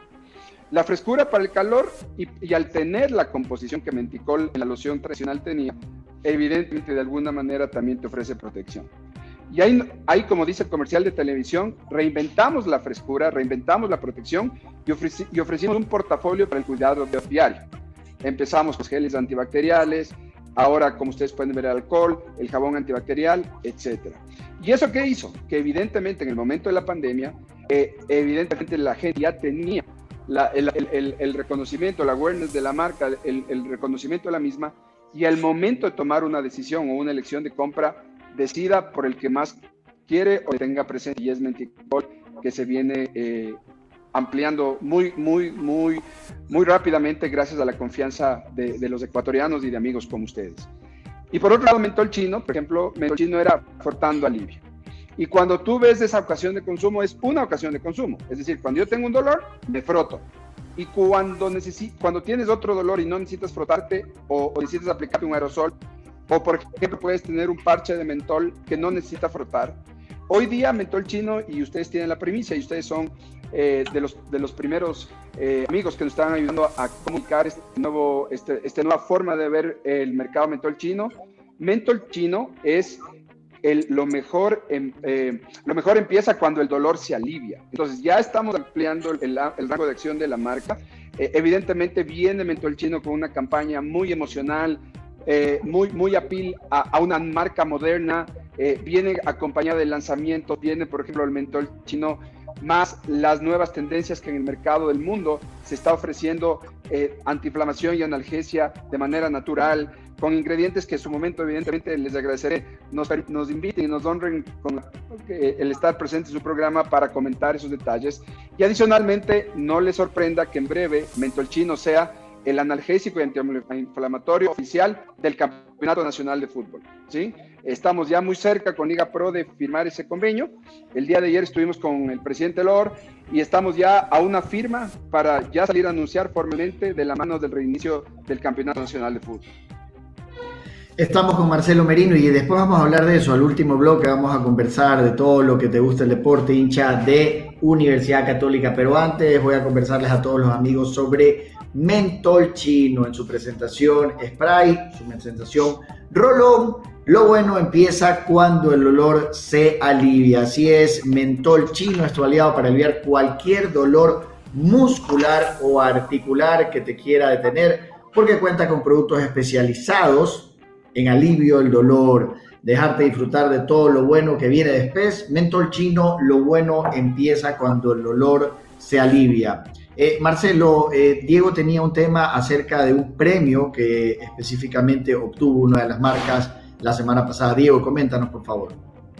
La frescura para el calor y, al tener la composición que Menticol en la loción tradicional tenía, evidentemente de alguna manera también te ofrece protección. Y ahí, ahí, como dice el comercial de televisión, reinventamos la frescura, reinventamos la protección y, y ofrecimos un portafolio para el cuidado diario. Empezamos con geles antibacteriales, Ahora, como ustedes pueden ver, el alcohol, el jabón antibacterial, etcétera. ¿Y eso qué hizo? Que evidentemente en el momento de la pandemia, eh, evidentemente la gente ya tenía el, reconocimiento, la awareness de la marca, el, reconocimiento de la misma, y al momento de tomar una decisión o una elección de compra, decida por el que más quiere o tenga presente, y es Menticol, que se viene eh, ampliando muy, muy, muy, muy rápidamente gracias a la confianza de, los ecuatorianos y de amigos como ustedes. Y por otro lado, mentol chino, por ejemplo, mentol chino era frotando alivio. Y cuando tú ves esa ocasión de consumo, es una ocasión de consumo. Es decir, cuando yo tengo un dolor, me froto. Y cuando, cuando tienes otro dolor y no necesitas frotarte o, o necesitas aplicarte un aerosol, o por ejemplo puedes tener un parche de mentol que no necesita frotar, Hoy día mentol chino y ustedes tienen la primicia y ustedes son eh, de, los, de los primeros eh, amigos que nos estaban ayudando a comunicar este nuevo, este, esta nueva forma de ver el mercado mentol chino. Mentol chino es el, lo, mejor, eh, lo mejor empieza cuando el dolor se alivia. Entonces ya estamos ampliando el, el rango de acción de la marca. evidentemente viene Mentol Chino con una campaña muy emocional, muy, muy apil a, a, una marca moderna. viene acompañada del lanzamiento, viene por ejemplo el Mentol Chino más las nuevas tendencias que en el mercado del mundo se está ofreciendo eh, antiinflamación y analgesia de manera natural, con ingredientes que en su momento evidentemente les agradeceré, nos, nos inviten y nos honren con eh, el estar presente en su programa para comentar esos detalles. Y adicionalmente, no les sorprenda que en breve Mentol Chino sea el analgésico y antiinflamatorio oficial del Campeonato Nacional de Fútbol. ¿sí? Estamos ya muy cerca con Liga Pro de firmar ese convenio. El día de ayer estuvimos con el presidente Lor y estamos ya a una firma para ya salir a anunciar formalmente de la mano del reinicio del Campeonato Nacional de Fútbol. Estamos con Marcelo Merino y después vamos a hablar de eso. Al último bloque vamos a conversar de todo lo que te gusta el deporte, hincha de Universidad Católica. Pero antes voy a conversarles a todos los amigos sobre mentol chino en su presentación spray, su presentación rolón. Lo bueno empieza cuando el olor se alivia. Así es, mentol chino es tu aliado para aliviar cualquier dolor muscular o articular que te quiera detener, porque cuenta con productos especializados en alivio del dolor, dejarte disfrutar de todo lo bueno que viene después. Mentol chino, lo bueno empieza cuando el dolor se alivia. Eh, Marcelo, eh, Diego tenía un tema acerca de un premio que específicamente obtuvo una de las marcas la semana pasada. Diego, coméntanos, por favor.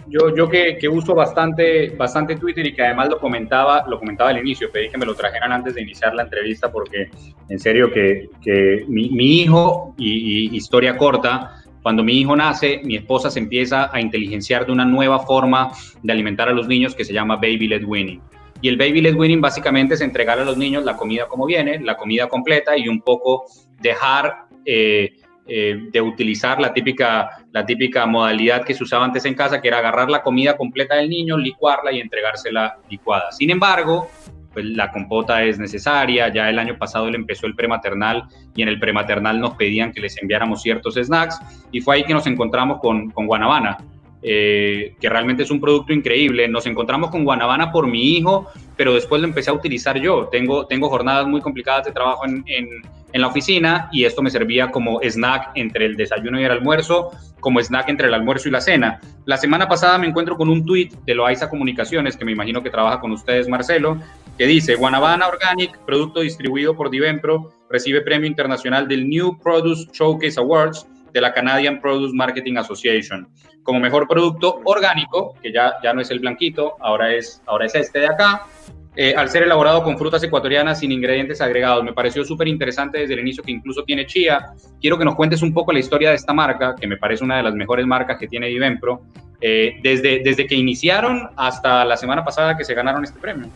Yo, yo que, que, uso bastante, bastante Twitter y que además lo comentaba, lo comentaba al inicio, pedí que me lo trajeran antes de iniciar la entrevista porque en serio que, que mi, hijo, y, y historia corta, cuando mi hijo nace, mi esposa se empieza a inteligenciar de una nueva forma de alimentar a los niños que se llama Baby Led Winning. Y el baby led winning básicamente es entregar a los niños la comida como viene, la comida completa y un poco dejar eh, eh, de utilizar la típica, la típica modalidad que se usaba antes en casa, que era agarrar la comida completa del niño, licuarla y entregársela licuada. Sin embargo, pues la compota es necesaria. Ya el año pasado él empezó el prematernal y en el prematernal nos pedían que les enviáramos ciertos snacks y fue ahí que nos encontramos con, con Guanabana eh, que realmente es un producto increíble. Nos encontramos con Guanabana por mi hijo, pero después lo empecé a utilizar yo. Tengo, tengo jornadas muy complicadas de trabajo en, en, la oficina y esto me servía como snack entre el desayuno y el almuerzo, como snack entre el almuerzo y la cena. La semana pasada me encuentro con un tweet de Loaiza Comunicaciones, que me imagino que trabaja con ustedes, Marcelo, que dice, Guanabana Organic, producto distribuido por Divempro, recibe premio internacional del New Produce Showcase Awards de la Canadian Produce Marketing Association como mejor producto orgánico, que ya, ya no es el blanquito, ahora es, ahora es este de acá, eh, al ser elaborado con frutas ecuatorianas sin ingredientes agregados. Me pareció súper interesante desde el inicio que incluso tiene chía. Quiero que nos cuentes un poco la historia de esta marca, que me parece una de las mejores marcas que tiene Vivempro, eh, desde, desde que iniciaron hasta la semana pasada que se ganaron este premio.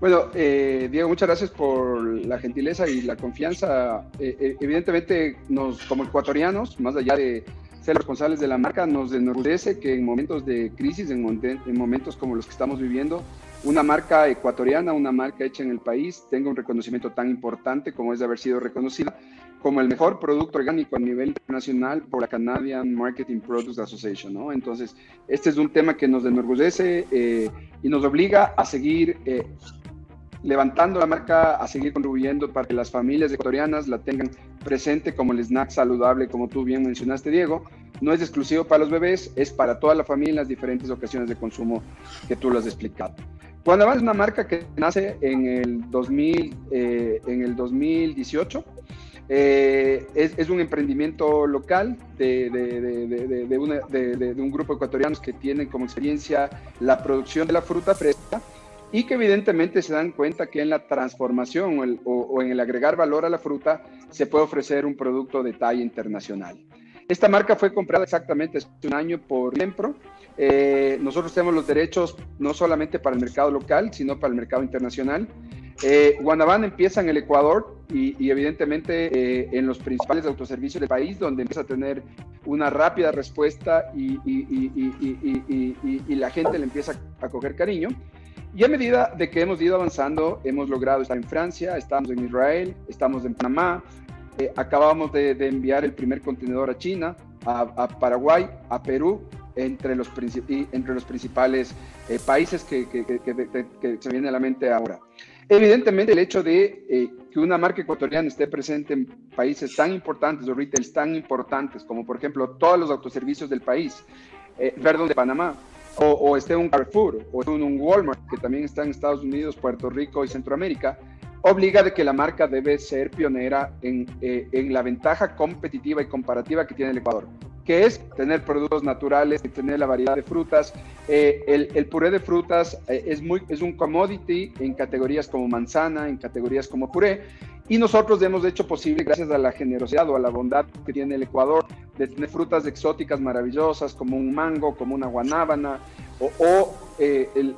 Bueno, eh, Diego, muchas gracias por la gentileza y la confianza. Eh, eh, evidentemente, nos como ecuatorianos, más allá de ser responsables de la marca, nos enorgullece que en momentos de crisis, en, en, momentos como los que estamos viviendo, una marca ecuatoriana, una marca hecha en el país, tenga un reconocimiento tan importante como es de haber sido reconocida como el mejor producto orgánico a nivel internacional por la Canadian Marketing Products Association, ¿no? Entonces, este es un tema que nos enorgullece eh, y nos obliga a seguir eh, levantando la marca, a seguir contribuyendo para que las familias ecuatorianas la tengan presente como el snack saludable, como tú bien mencionaste, Diego. No es exclusivo para los bebés, es para toda la familia en las diferentes ocasiones de consumo que tú lo has explicado. Cuando es una marca que nace en el, 2000, eh, en el 2018, eh, es, es, un emprendimiento local de, de, de, de, un grupo ecuatorianos que tienen como experiencia la producción de la fruta fresca y que evidentemente se dan cuenta que en la transformación o, en el agregar valor a la fruta se puede ofrecer un producto de talla internacional. Esta marca fue comprada exactamente hace un año por Lempro. Eh, nosotros tenemos los derechos no solamente para el mercado local, sino para el mercado internacional. Eh, Guanabán empieza en el Ecuador y, evidentemente eh, en los principales autoservicios del país, donde empieza a tener una rápida respuesta y, y la gente le empieza a coger cariño. Y a medida de que hemos ido avanzando, hemos logrado estar en Francia, estamos en Israel, estamos en Panamá, eh, acabamos de, enviar el primer contenedor a China, a, Paraguay, a Perú, entre los, entre los principales eh, países que, se viene a la mente ahora. Evidentemente, el hecho de eh, que una marca ecuatoriana esté presente en países tan importantes o retails tan importantes como, por ejemplo, todos los autoservicios del país, perdón, de Panamá, o, esté un Carrefour, o un Walmart, que también está en Estados Unidos, Puerto Rico y Centroamérica, obliga de que la marca debe ser pionera en, eh, en, la ventaja competitiva y comparativa que tiene el Ecuador, que es tener productos naturales, tener la variedad de frutas. Eh, el, el, puré de frutas eh, es, muy, es un commodity en categorías como manzana, en categorías como puré, y nosotros hemos hecho posible, gracias a la generosidad o a la bondad que tiene el Ecuador, de tener frutas exóticas maravillosas como un mango, como una guanábana o,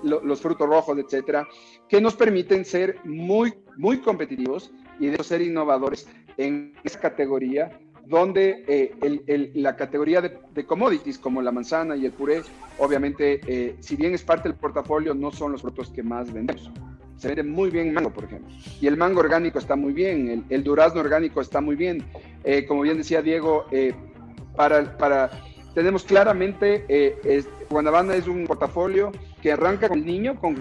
los frutos rojos, etcétera, que nos permiten ser muy muy competitivos y de ser innovadores en esa categoría donde eh, la categoría de, commodities como la manzana y el puré, obviamente, eh, si bien es parte del portafolio, no son los productos que más vendemos. Se vende muy bien mango, por ejemplo. Y el mango orgánico está muy bien, el, durazno orgánico está muy bien. Eh, como bien decía Diego, para, para, tenemos claramente, es, Guanabana es un portafolio que arranca con el niño, con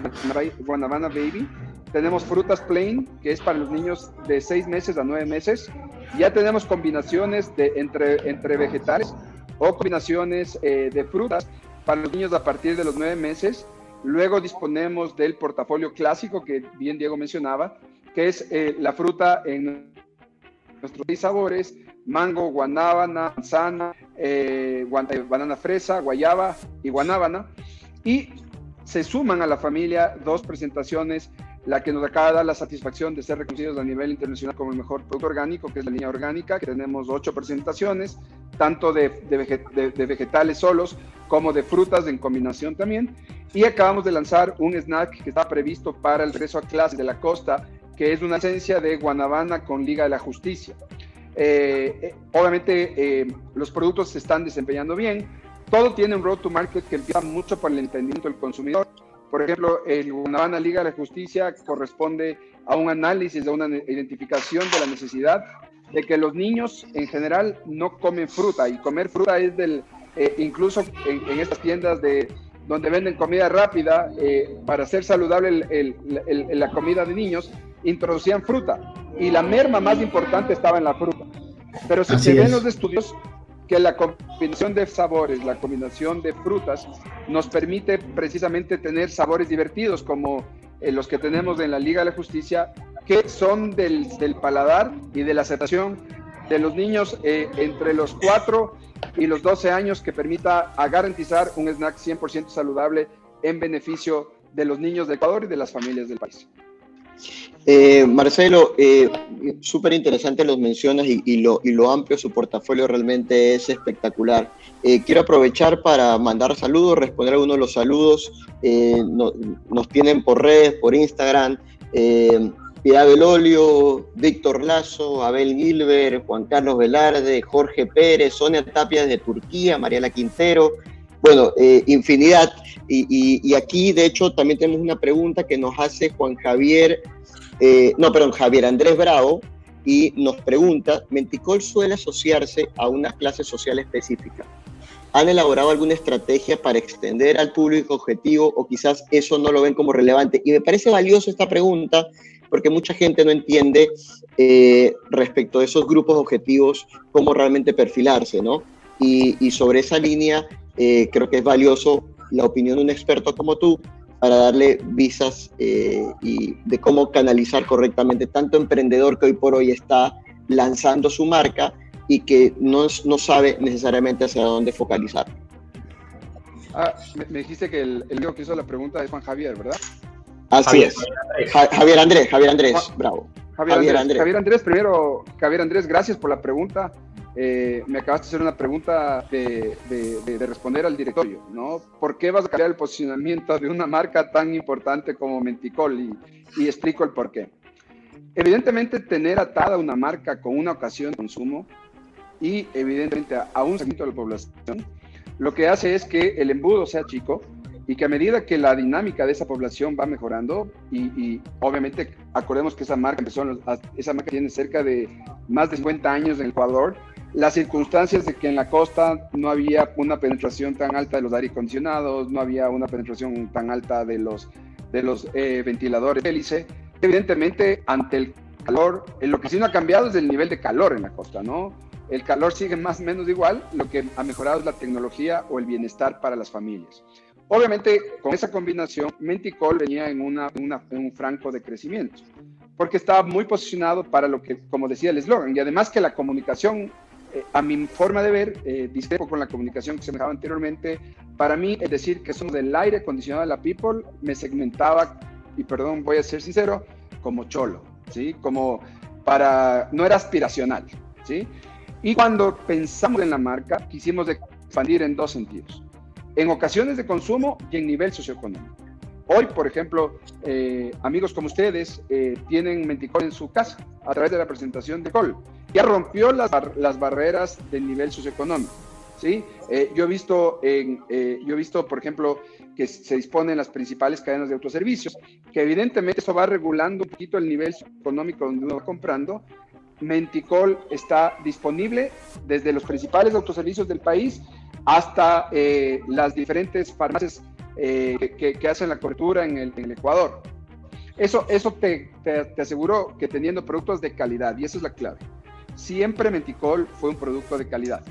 Guanabana Baby, tenemos frutas plain, que es para los niños de 6 meses a 9 meses. Ya tenemos combinaciones de, entre, entre vegetales o combinaciones eh, de frutas para los niños a partir de los 9 meses. Luego disponemos del portafolio clásico que bien Diego mencionaba, que es eh, la fruta en nuestros seis sabores, mango, guanábana, manzana, eh, banana fresa, guayaba y guanábana. Y se suman a la familia dos presentaciones la que nos acaba de dar la satisfacción de ser reconocidos a nivel internacional como el mejor producto orgánico, que es la línea orgánica, que tenemos ocho presentaciones, tanto de, vegetales solos como de frutas en combinación también. Y acabamos de lanzar un snack que está previsto para el regreso a clase de la costa, que es una esencia de guanabana con Liga de la Justicia. Eh, eh, obviamente eh, los productos se están desempeñando bien, todo tiene un road to market que empieza mucho por el entendimiento del consumidor por ejemplo, el Guanabana Liga de la Justicia corresponde a un análisis, a una identificación de la necesidad de que los niños en general no comen fruta y comer fruta es del, eh, incluso en, estas tiendas de donde venden comida rápida, eh, para ser saludable la comida de niños, introducían fruta y la merma más importante estaba en la fruta. Pero si se ven los estudios, que la combinación de sabores, la combinación de frutas, nos permite precisamente tener sabores divertidos como eh, los que tenemos en la Liga de la Justicia, que son del, paladar y de la aceptación de los niños eh, entre los 4 y los 12 años que permita a garantizar un snack 100% saludable en beneficio de los niños de Ecuador y de las familias del país. Eh, Marcelo, eh, súper interesante los mencionas y, lo, amplio su portafolio realmente es espectacular. Eh, quiero aprovechar para mandar saludos, responder algunos de los saludos. nos tienen por redes, por Instagram. Piedad Belolio, Víctor Lazo, Abel Gilbert, Juan Carlos Velarde, Jorge Pérez, Sonia Tapia de Turquía, Mariela Quintero, bueno, infinidad. Y, y, aquí, de hecho, también tenemos una pregunta que nos hace Juan Javier eh, no, perdón, Javier Andrés Bravo, y nos pregunta, ¿Menticol suele asociarse a una clase social específica? ¿Han elaborado alguna estrategia para extender al público objetivo o quizás eso no lo ven como relevante? Y me parece valioso esta pregunta porque mucha gente no entiende eh, respecto a esos grupos objetivos cómo realmente perfilarse, ¿no? Y, sobre esa línea eh, creo que es valioso la opinión de un experto como tú para darle visas eh, y de cómo canalizar correctamente tanto emprendedor que hoy por hoy está lanzando su marca y que no, no sabe necesariamente hacia dónde focalizar. Ah, me, dijiste que el, el que hizo la pregunta es Juan Javier, ¿verdad? Así es. Javier Andrés, Javier Andrés, bravo. Javier, Andrés, Javier Andrés, primero, Javier Andrés, gracias por la pregunta. Eh, me acabaste de hacer una pregunta de, responder al directorio, ¿no? ¿Por qué vas a cambiar el posicionamiento de una marca tan importante como Menticol? Y, explico el por qué. Evidentemente, tener atada una marca con una ocasión de consumo y evidentemente a un segmento de la población, lo que hace es que el embudo sea chico y que a medida que la dinámica de esa población va mejorando, y, obviamente acordemos que esa marca empezó, esa marca tiene cerca de más de 50 años en Ecuador, las circunstancias de que en la costa no había una penetración tan alta de los aire acondicionados, no había una penetración tan alta de los, de los eh, ventiladores hélice, evidentemente ante el calor, lo que sí no ha cambiado es el nivel de calor en la costa, ¿no? El calor sigue más o menos igual, lo que ha mejorado es la tecnología o el bienestar para las familias. Obviamente, con esa combinación, Menticol venía en, una, un franco de crecimiento, porque estaba muy posicionado para lo que, como decía el eslogan, y además que la comunicación, a mi forma de ver, eh, discrepo con la comunicación que se dejaba anteriormente, para mí, es decir, que somos del aire acondicionado de la People, me segmentaba, y perdón, voy a ser sincero, como cholo, ¿sí? Como para, no era aspiracional, ¿sí? Y cuando pensamos en la marca, quisimos expandir en dos sentidos en ocasiones de consumo y en nivel socioeconómico. Hoy, por ejemplo, eh, amigos como ustedes eh, tienen Menticol en su casa a través de la presentación de Col. Ya rompió las, las barreras del nivel socioeconómico. ¿sí? Eh, yo, he visto en, yo he visto, por ejemplo, que se disponen las principales cadenas de autoservicios, que evidentemente eso va regulando un poquito el nivel económico donde uno va comprando. Menticol está disponible desde los principales autoservicios del país hasta eh, las diferentes farmacias eh, que, hacen la cobertura en el, Ecuador. Eso, eso te, te, aseguró que teniendo productos de calidad, y esa es la clave, siempre Menticol fue un producto de calidad.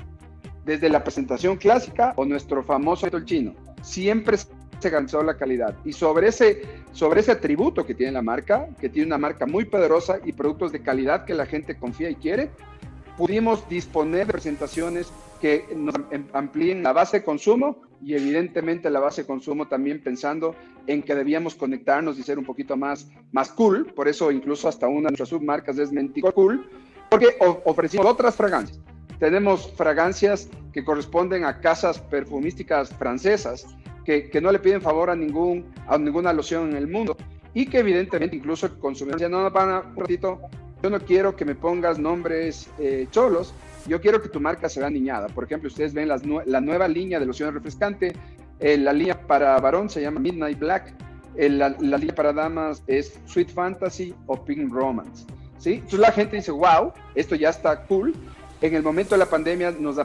Desde la presentación clásica o nuestro famoso chino, siempre se garantizó la calidad. Y sobre ese, sobre ese atributo que tiene la marca, que tiene una marca muy poderosa y productos de calidad que la gente confía y quiere, pudimos disponer de presentaciones que nos amplíen la base de consumo y evidentemente la base de consumo también pensando en que debíamos conectarnos y ser un poquito más, más cool, por eso incluso hasta una de nuestras submarcas es Mentico Cool, porque ofrecimos otras fragancias. Tenemos fragancias que corresponden a casas perfumísticas francesas, que, que, no le piden favor a, ningún, a ninguna loción en el mundo y que evidentemente incluso el consumidor ya no van a un ratito yo no quiero que me pongas nombres eh, cholos, yo quiero que tu marca sea niñada. Por ejemplo, ustedes ven la nueva línea de loción refrescante, eh, la línea para varón se llama Midnight Black, eh, la, línea para damas es Sweet Fantasy o Pink Romance. ¿sí? Entonces la gente dice, wow, esto ya está cool. En el momento de la pandemia nos,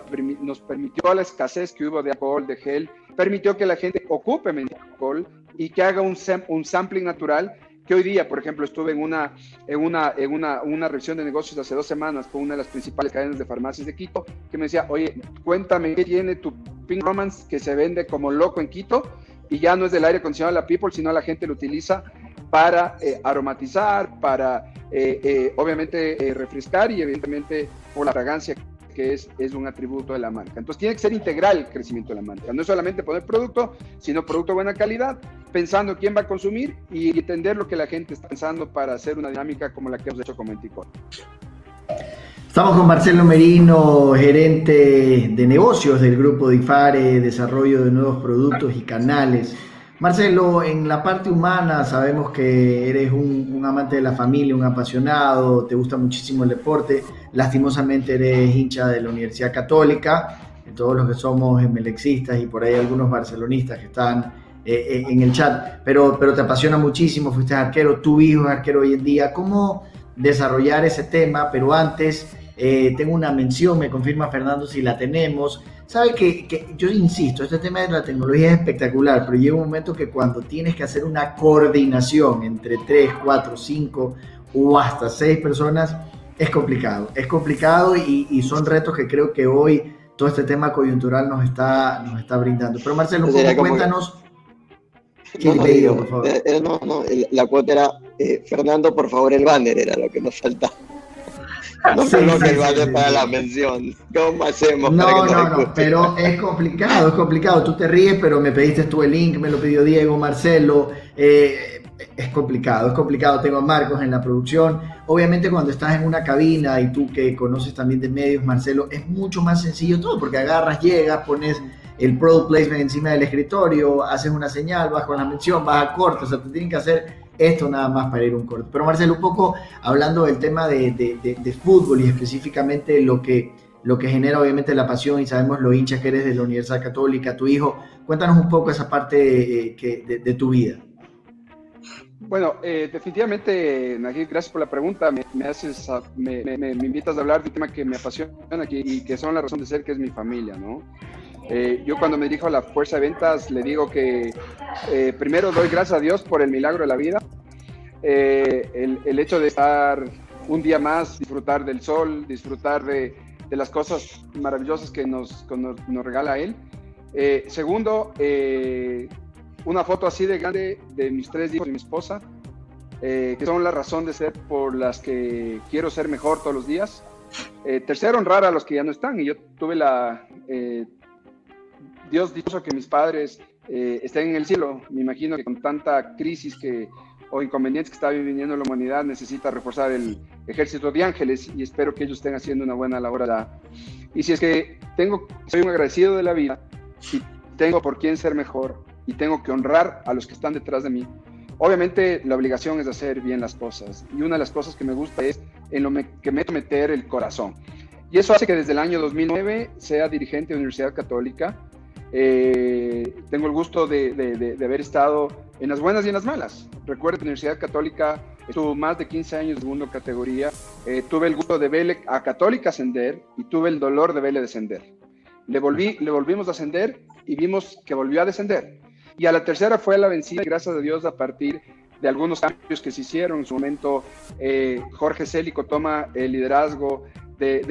nos permitió la escasez que hubo de alcohol, de gel, permitió que la gente ocupe alcohol y que haga un, un sampling natural que hoy día, por ejemplo, estuve en una, en una, en una, una revisión de negocios hace dos semanas con una de las principales cadenas de farmacias de Quito, que me decía, oye, cuéntame qué tiene tu Pink Romance que se vende como loco en Quito y ya no es del aire acondicionado de la People, sino la gente lo utiliza para eh, aromatizar, para eh, eh, obviamente refrescar y evidentemente por la fragancia que es, un atributo de la marca. Entonces tiene que ser integral el crecimiento de la marca. No es solamente poner producto, sino producto de buena calidad, pensando quién va a consumir y entender lo que la gente está pensando para hacer una dinámica como la que hemos hecho con Menticor. Estamos con Marcelo Merino, gerente de negocios del grupo DIFARE, desarrollo de nuevos productos y canales. Marcelo, en la parte humana sabemos que eres un, amante de la familia, un apasionado, te gusta muchísimo el deporte, lastimosamente eres hincha de la Universidad Católica, todos los que somos emelexistas y por ahí algunos barcelonistas que están eh, eh, en el chat, pero, pero te apasiona muchísimo, fuiste arquero, tu hijo es arquero hoy en día, ¿cómo desarrollar ese tema? Pero antes, eh, tengo una mención, me confirma Fernando si la tenemos, Sabe que, yo insisto, este tema de la tecnología es espectacular, pero llega un momento que cuando tienes que hacer una coordinación entre 3, 4, 5 o hasta 6 personas, es complicado. Es complicado y, son retos que creo que hoy todo este tema coyuntural nos está, nos está brindando. Pero Marcelo, cuéntanos. No, no, por favor. No, no, la cuota era, eh, Fernando, por favor, el banner era lo que nos faltaba. No sí, que el vale para la mención. ¿Cómo hacemos? No, para que no, no, pero es complicado, es complicado. Tú te ríes, pero me pediste tú el link, me lo pidió Diego, Marcelo. Eh, es complicado, es complicado. Tengo a Marcos en la producción. Obviamente cuando estás en una cabina y tú que conoces también de medios, Marcelo, es mucho más sencillo todo, porque agarras, llegas, pones el product placement encima del escritorio, haces una señal, vas con la mención, vas a corte, o sea, te tienen que hacer esto nada más para ir un corte. Pero Marcelo, un poco hablando del tema de, de, fútbol y específicamente lo que, lo que genera obviamente la pasión y sabemos lo hincha que eres de la Universidad Católica, tu hijo. Cuéntanos un poco esa parte eh, de, tu vida. Bueno, eh, definitivamente, Najib, gracias por la pregunta. Me, haces, me, invitas a hablar de un tema que me apasiona y que son la razón de ser, que es mi familia, ¿no? Eh, yo cuando me dirijo a la fuerza de ventas le digo que primero doy gracias a Dios por el milagro de la vida, el, el, hecho de estar un día más, disfrutar del sol, disfrutar de, de las cosas maravillosas que nos, nos, regala Él. Eh, segundo, eh, una foto así de grande de mis tres hijos y mi esposa, eh, que son la razón de ser por las que quiero ser mejor todos los días. tercero, honrar a los que ya no están. Y yo tuve la... Dios dijo que mis padres estén en el cielo. Me imagino que con tanta crisis que o inconvenientes que está viviendo la humanidad, necesita reforzar el ejército de ángeles y espero que ellos estén haciendo una buena labor. Y si es que tengo, soy un agradecido de la vida y tengo por quién ser mejor y tengo que honrar a los que están detrás de mí, obviamente la obligación es hacer bien las cosas y una de las cosas que me gusta es en lo que me meter el corazón. Y eso hace que desde el año 2009 sea dirigente de la Universidad Católica. Eh, tengo el gusto de, de haber estado en las buenas y en las malas. Recuerdo que la Universidad Católica estuvo más de 15 años en segunda categoría. Eh, tuve el gusto de verle a Católica ascender y tuve el dolor de verle descender. Le, volví, le volvimos a ascender y vimos que volvió a descender. Y a la tercera fue la vencida, y gracias a Dios, a partir de algunos cambios que se hicieron. En su momento, eh, Jorge Célico toma el liderazgo de,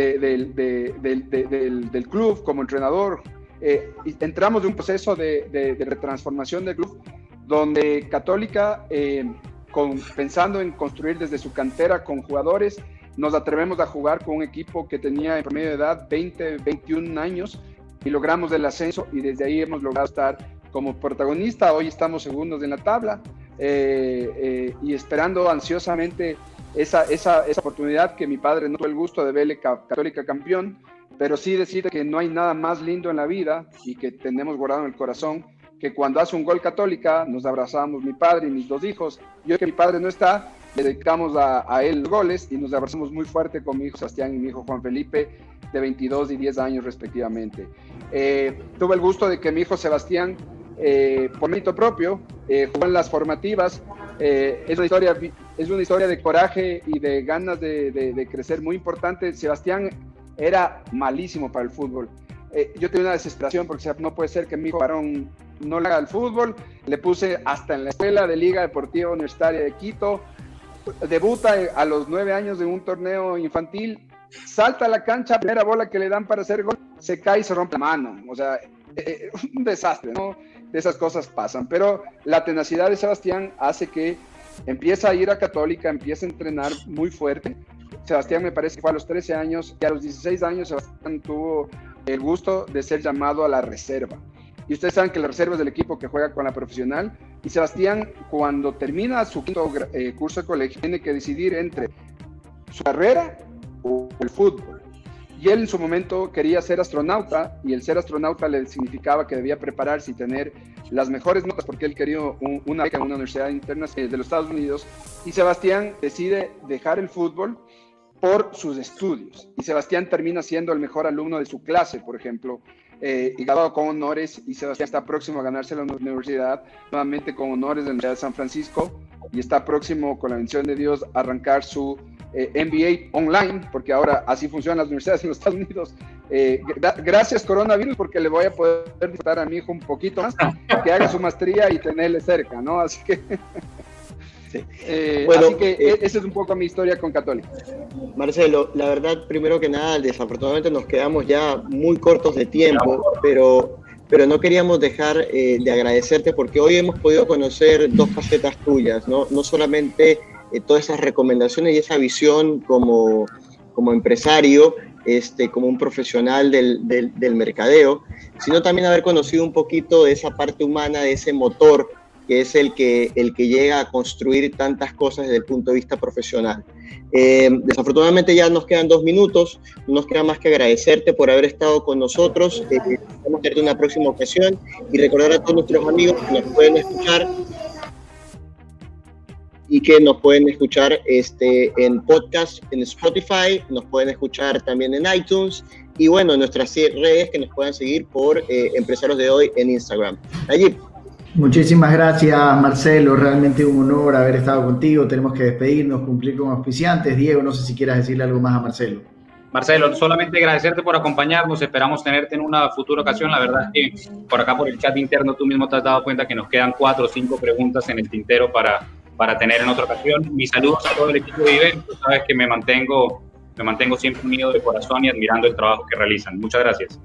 del, club como entrenador. Eh, entramos de un proceso de, retransformación del club donde Católica, eh, pensando en construir desde su cantera con jugadores, nos atrevemos a jugar con un equipo que tenía en promedio de edad 20, 21 años y logramos el ascenso y desde ahí hemos logrado estar como protagonista. Hoy estamos segundos en la tabla eh, y esperando ansiosamente esa, esa, oportunidad que mi padre no tuvo el gusto de verle Católica campeón, pero sí decir que no hay nada más lindo en la vida y que tenemos guardado en el corazón que cuando hace un gol católica nos abrazamos mi padre y mis dos hijos. Yo que mi padre no está, le dedicamos a, a, él goles y nos abrazamos muy fuerte con mi hijo Sebastián y mi hijo Juan Felipe, de 22 y 10 años respectivamente. Eh, tuve el gusto de que mi hijo Sebastián, eh, por mérito propio, eh, jugó en las formativas. es, una historia, es una historia de coraje y de ganas de, de, de crecer muy importante. Sebastián era malísimo para el fútbol. yo tenía una desesperación porque no puede ser que mi hijo varón no le haga el fútbol, le puse hasta en la escuela de Liga Deportiva Universitaria de Quito, debuta a los nueve años en un torneo infantil, salta a la cancha, primera bola que le dan para hacer gol, se cae y se rompe la mano, o sea, eh, eh, un desastre, ¿no? De esas cosas pasan, pero la tenacidad de Sebastián hace que empieza a ir a Católica, empieza a entrenar muy fuerte. Sebastián me parece que fue a los 13 años y a los 16 años Sebastián tuvo el gusto de ser llamado a la reserva. Y ustedes saben que la reserva es del equipo que juega con la profesional. Y Sebastián, cuando termina su quinto eh, curso de colegio, tiene que decidir entre su carrera o el fútbol. Y él en su momento quería ser astronauta y el ser astronauta le significaba que debía prepararse y tener las mejores notas porque él quería una beca en una universidad internacional de los Estados Unidos. Y Sebastián decide dejar el fútbol por sus estudios. Y Sebastián termina siendo el mejor alumno de su clase, por ejemplo, eh, y graduado con honores y Sebastián está próximo a ganarse la universidad, nuevamente con honores de la Universidad de San Francisco y está próximo con la bendición de Dios a arrancar su eh, MBA online, porque ahora así funcionan las universidades en los Estados Unidos. Eh, gracias coronavirus porque le voy a poder disfrutar a mi hijo un poquito más, que haga su maestría y tenerle cerca, ¿no? Así que... Eh, bueno, así que eh, esa es un poco mi historia con Católica. Marcelo, la verdad, primero que nada, desafortunadamente nos quedamos ya muy cortos de tiempo, pero, pero no queríamos dejar eh, de agradecerte porque hoy hemos podido conocer dos facetas tuyas, no, no solamente todas esas recomendaciones y esa visión como, como empresario, este, como un profesional del, del, del mercadeo, sino también haber conocido un poquito de esa parte humana, de ese motor que es el que, el que llega a construir tantas cosas desde el punto de vista profesional. Eh, desafortunadamente ya nos quedan dos minutos, no nos queda más que agradecerte por haber estado con nosotros, eh, vamos a tener una próxima ocasión y recordar a todos nuestros amigos que nos pueden escuchar y que nos pueden escuchar este, en podcast, en Spotify, nos pueden escuchar también en iTunes Y bueno, nuestras redes que nos puedan seguir por eh, Empresarios de Hoy en Instagram. Allí. Muchísimas gracias, Marcelo. Realmente un honor haber estado contigo. Tenemos que despedirnos, cumplir con auspiciantes. Diego, no sé si quieras decirle algo más a Marcelo. Marcelo, solamente agradecerte por acompañarnos. Esperamos tenerte en una futura ocasión. La verdad es que por acá, por el chat interno, tú mismo te has dado cuenta que nos quedan cuatro o cinco preguntas en el tintero para, para tener en otra ocasión. Mis saludos a todo el equipo de Viven. Tú sabes que me mantengo, me mantengo siempre unido de corazón y admirando el trabajo que realizan. Muchas gracias.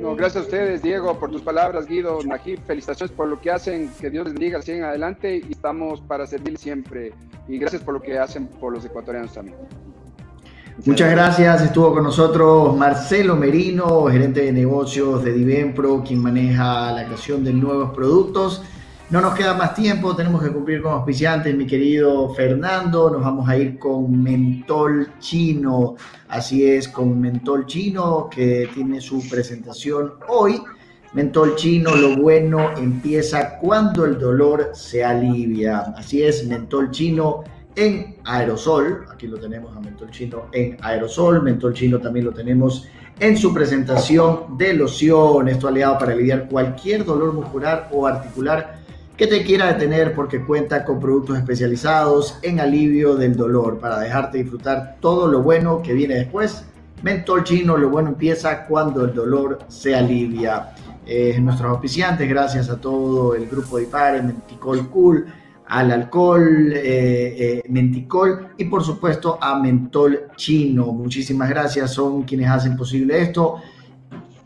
No, gracias a ustedes, Diego, por tus palabras, Guido, Najib, felicitaciones por lo que hacen, que Dios les bendiga, siguen adelante y estamos para servir siempre. Y gracias por lo que hacen por los ecuatorianos también. Muchas gracias. Estuvo con nosotros Marcelo Merino, gerente de negocios de Divenpro, quien maneja la creación de nuevos productos. No nos queda más tiempo, tenemos que cumplir con auspiciantes, mi querido Fernando. Nos vamos a ir con Mentol Chino. Así es, con Mentol Chino, que tiene su presentación hoy. Mentol Chino, lo bueno empieza cuando el dolor se alivia. Así es, Mentol Chino en aerosol. Aquí lo tenemos a Mentol Chino en aerosol. Mentol Chino también lo tenemos en su presentación de loción. Esto aliado para aliviar cualquier dolor muscular o articular que te quiera detener porque cuenta con productos especializados en alivio del dolor para dejarte disfrutar todo lo bueno que viene después. Mentol chino, lo bueno empieza cuando el dolor se alivia. Eh, nuestros auspiciantes, gracias a todo el grupo de IPARE, Menticol Cool, al alcohol, eh, eh, Menticol y por supuesto a Mentol Chino. Muchísimas gracias, son quienes hacen posible esto.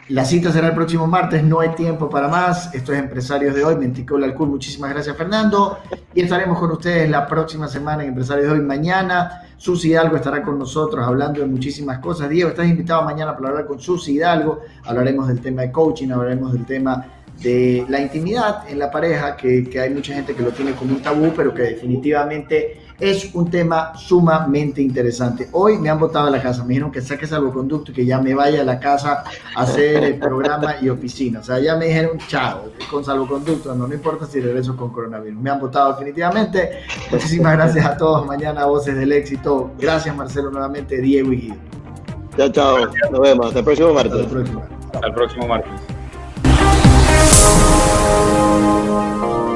La cita será el próximo martes, no hay tiempo para más. Esto es Empresarios de Hoy, Menticol Alcohol. Muchísimas gracias, Fernando. Y estaremos con ustedes la próxima semana en Empresarios de Hoy. Mañana, Susi Hidalgo estará con nosotros hablando de muchísimas cosas. Diego, estás invitado mañana para hablar con Susi Hidalgo. Hablaremos del tema de coaching, hablaremos del tema de la intimidad en la pareja, que, que hay mucha gente que lo tiene como un tabú, pero que definitivamente es un tema sumamente interesante. Hoy me han votado a la casa, me dijeron que saque salvoconducto y que ya me vaya a la casa a hacer el programa y oficina. O sea, ya me dijeron chao, con salvoconducto, no, no importa si regreso con coronavirus. Me han votado definitivamente. Muchísimas gracias a todos. Mañana Voces del Éxito. Gracias Marcelo nuevamente, Diego y Guido. Chao, chao. Nos vemos. Hasta el próximo martes. Hasta el próximo martes. Thank you.